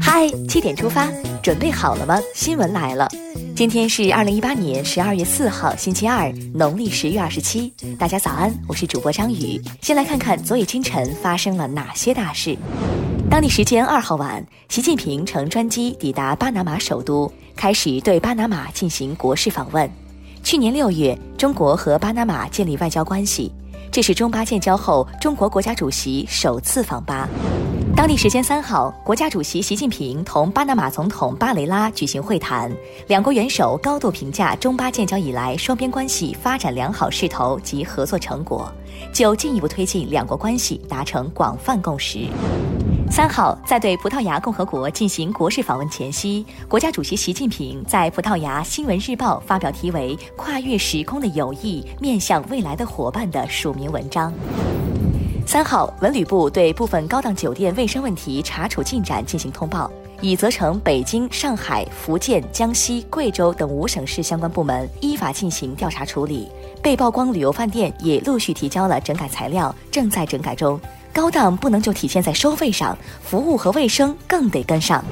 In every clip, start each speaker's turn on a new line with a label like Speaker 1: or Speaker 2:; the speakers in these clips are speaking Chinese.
Speaker 1: 嗨，七点出发，准备好了吗？新闻来了，今天是二零一八年十二月四号，星期二，农历十月二十七。大家早安，我是主播张宇。先来看看昨夜今晨发生了哪些大事。当地时间二号晚，习近平乘专机抵达巴拿马首都，开始对巴拿马进行国事访问。去年六月，中国和巴拿马建立外交关系，这是中巴建交后中国国家主席首次访巴。当地时间三号，国家主席习近平同巴拿马总统巴雷拉举行会谈，两国元首高度评价中巴建交以来双边关系发展良好势头及合作成果，就进一步推进两国关系达成广泛共识。三号，在对葡萄牙共和国进行国事访问前夕，国家主席习近平在葡萄牙《新闻日报》发表题为《跨越时空的友谊，面向未来的伙伴》的署名文章。三号，文旅部对部分高档酒店卫生问题查处进展进行通报，已责成北京、上海、福建、江西、贵州等五省市相关部门依法进行调查处理。被曝光旅游饭店也陆续提交了整改材料，正在整改中。高档不能就体现在收费上，服务和卫生更得跟上。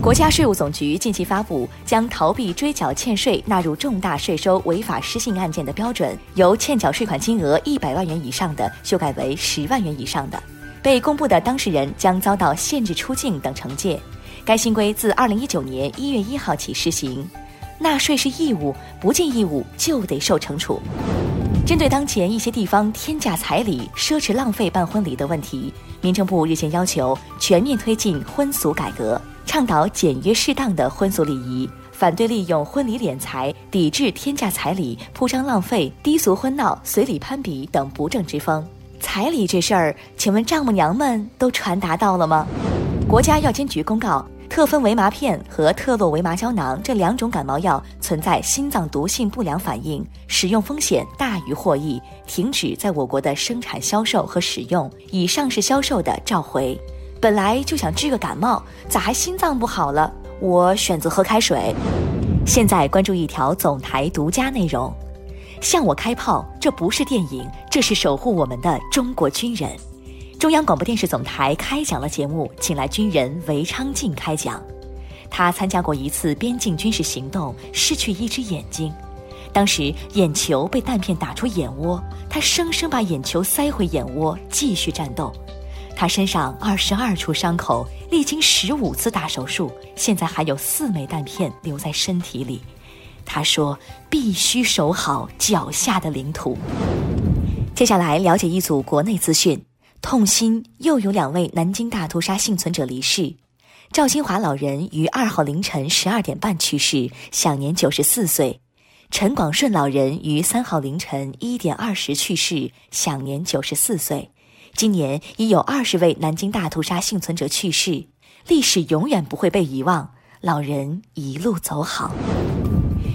Speaker 1: 国家税务总局近期发布，将逃避追缴欠税纳入重大税收违法失信案件的标准，由欠缴税款金额一百万元以上的修改为十万元以上的。被公布的当事人将遭到限制出境等惩戒。该新规自二零一九年一月一号起施行。纳税是义务，不尽义务就得受惩处。针对当前一些地方天价彩礼、奢侈浪费办婚礼的问题，民政部日前要求全面推进婚俗改革。倡导简约适当的婚俗礼仪，反对利用婚礼敛财，抵制天价彩礼、铺张浪费、低俗婚闹、随礼攀比等不正之风。彩礼这事儿，请问丈母娘们都传达到了吗？国家药监局公告，特芬维麻片和特洛维麻胶囊这两种感冒药存在心脏毒性不良反应，使用风险大于获益，停止在我国的生产、销售和使用，已上市销售的召回。本来就想治个感冒，咋还心脏不好了？我选择喝开水。现在关注一条总台独家内容：向我开炮，这不是电影，这是守护我们的中国军人。中央广播电视总台开讲了节目，请来军人韦昌进开讲。他参加过一次边境军事行动，失去一只眼睛，当时眼球被弹片打出眼窝，他生生把眼球塞回眼窝，继续战斗。他身上二十二处伤口，历经十五次大手术，现在还有四枚弹片留在身体里。他说：“必须守好脚下的领土。”接下来了解一组国内资讯：痛心，又有两位南京大屠杀幸存者离世。赵金华老人于二号凌晨十二点半去世，享年九十四岁；陈广顺老人于三号凌晨一点二十去世，享年九十四岁。今年已有二十位南京大屠杀幸存者去世，历史永远不会被遗忘。老人一路走好。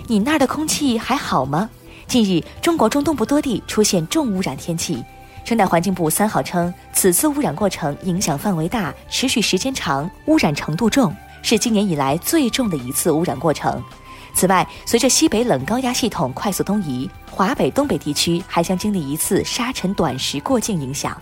Speaker 1: 你那儿的空气还好吗？近日，中国中东部多地出现重污染天气。生态环境部三号称，此次污染过程影响范围大、持续时间长、污染程度重，是今年以来最重的一次污染过程。此外，随着西北冷高压系统快速东移，华北、东北地区还将经历一次沙尘短时过境影响。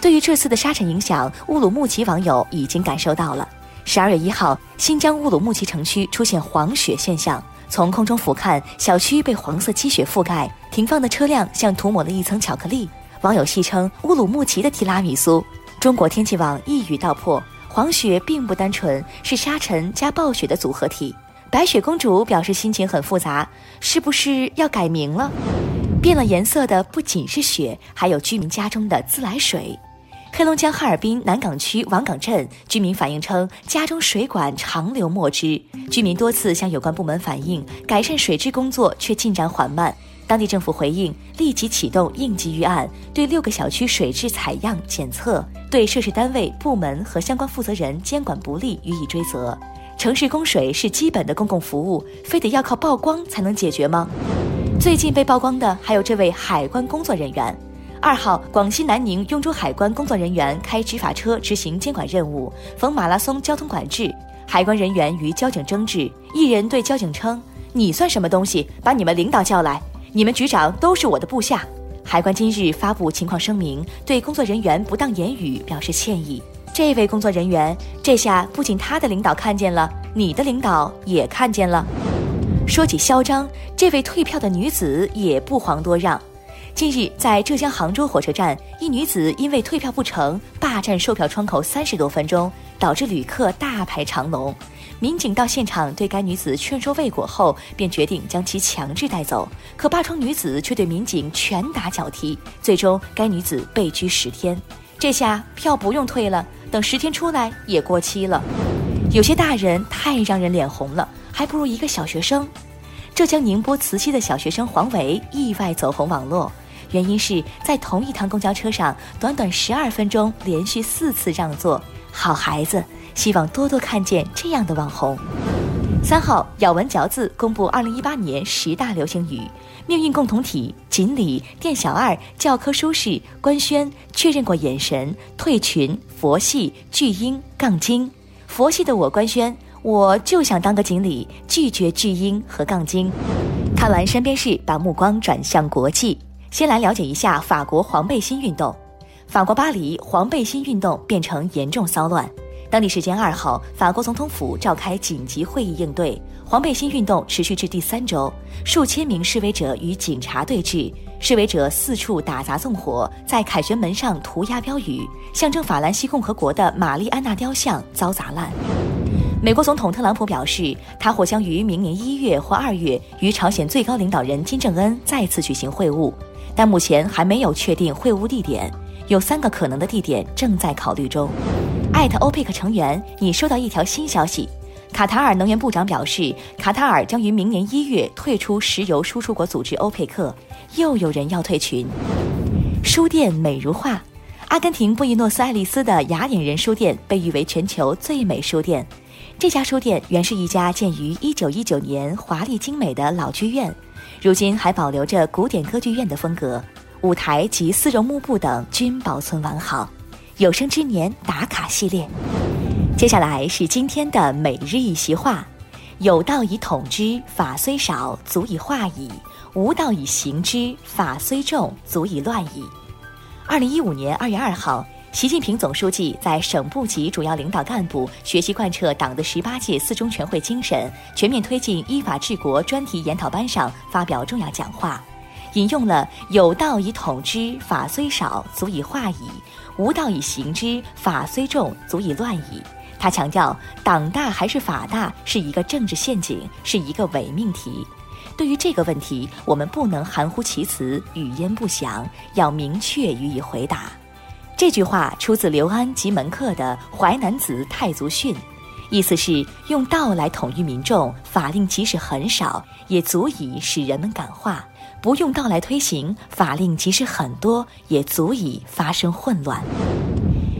Speaker 1: 对于这次的沙尘影响，乌鲁木齐网友已经感受到了。十二月一号，新疆乌鲁木齐城区出现黄雪现象，从空中俯瞰，小区被黄色积雪覆盖，停放的车辆像涂抹了一层巧克力。网友戏称乌鲁木齐的提拉米苏。中国天气网一语道破：黄雪并不单纯，是沙尘加暴雪的组合体。白雪公主表示心情很复杂，是不是要改名了？变了颜色的不仅是雪，还有居民家中的自来水。黑龙江哈尔滨南岗区王岗镇居民反映称，家中水管长流墨汁，居民多次向有关部门反映改善水质工作，却进展缓慢。当地政府回应，立即启动应急预案，对六个小区水质采样检测，对涉事单位、部门和相关负责人监管不力予以追责。城市供水是基本的公共服务，非得要靠曝光才能解决吗？最近被曝光的还有这位海关工作人员。二号，广西南宁雍州海关工作人员开执法车执行监管任务，逢马拉松交通管制，海关人员与交警争执，一人对交警称：“你算什么东西？把你们领导叫来，你们局长都是我的部下。”海关今日发布情况声明，对工作人员不当言语表示歉意。这位工作人员，这下不仅他的领导看见了，你的领导也看见了。说起嚣张，这位退票的女子也不遑多让。近日，在浙江杭州火车站，一女子因为退票不成，霸占售票窗口三十多分钟，导致旅客大排长龙。民警到现场对该女子劝说未果后，便决定将其强制带走。可霸窗女子却对民警拳打脚踢，最终该女子被拘十天。这下票不用退了，等十天出来也过期了。有些大人太让人脸红了。还不如一个小学生。浙江宁波慈溪的小学生黄维意外走红网络，原因是在同一趟公交车上，短短十二分钟连续四次让座。好孩子，希望多多看见这样的网红。三号，咬文嚼字公布二零一八年十大流行语，命运共同体、锦鲤、店小二、教科书式、官宣、确认过眼神、退群、佛系、巨婴、杠精。佛系的我官宣。我就想当个锦鲤，拒绝巨婴和杠精。看完身边事，把目光转向国际。先来了解一下法国黄背心运动。法国巴黎黄背心运动变成严重骚乱。当地时间二号，法国总统府召开紧急会议应对黄背心运动持续至第三周，数千名示威者与警察对峙，示威者四处打砸纵火，在凯旋门上涂鸦标语，象征法兰西共和国的玛丽安娜雕像遭砸烂。美国总统特朗普表示，他或将于明年一月或二月与朝鲜最高领导人金正恩再次举行会晤，但目前还没有确定会晤地点，有三个可能的地点正在考虑中。艾特欧佩克成员，你收到一条新消息：卡塔尔能源部长表示，卡塔尔将于明年一月退出石油输出国组织欧佩克。又有人要退群。书店美如画，阿根廷布宜诺斯艾利斯的雅典人书店被誉为全球最美书店。这家书店原是一家建于1919年、华丽精美的老剧院，如今还保留着古典歌剧院的风格，舞台及丝绒幕布等均保存完好。有生之年打卡系列，接下来是今天的每日一席话：有道以统之，法虽少，足以化矣；无道以行之，法虽重，足以乱矣。二零一五年二月二号。习近平总书记在省部级主要领导干部学习贯彻党的十八届四中全会精神，全面推进依法治国专题研讨班上发表重要讲话，引用了“有道以统之，法虽少，足以化矣；无道以行之，法虽重，足以乱矣”。他强调，党大还是法大是一个政治陷阱，是一个伪命题。对于这个问题，我们不能含糊其辞、语焉不详，要明确予以回答。这句话出自刘安及门客的《淮南子·太祖训》，意思是用道来统一民众，法令即使很少，也足以使人们感化；不用道来推行，法令即使很多，也足以发生混乱。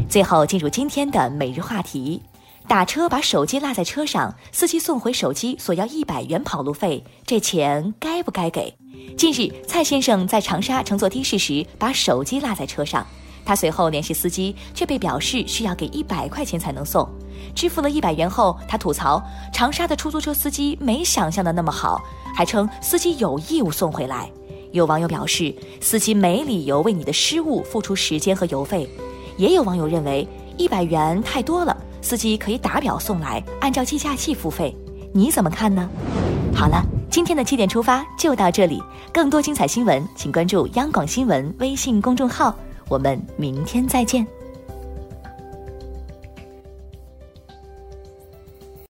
Speaker 1: 最后进入今天的每日话题：打车把手机落在车上，司机送回手机索要一百元跑路费，这钱该不该给？近日，蔡先生在长沙乘坐的士时，把手机落在车上。他随后联系司机，却被表示需要给一百块钱才能送。支付了一百元后，他吐槽长沙的出租车司机没想象的那么好，还称司机有义务送回来。有网友表示，司机没理由为你的失误付出时间和油费。也有网友认为一百元太多了，司机可以打表送来，按照计价器付费。你怎么看呢？好了，今天的七点出发就到这里。更多精彩新闻，请关注央广新闻微信公众号。我们明天再见。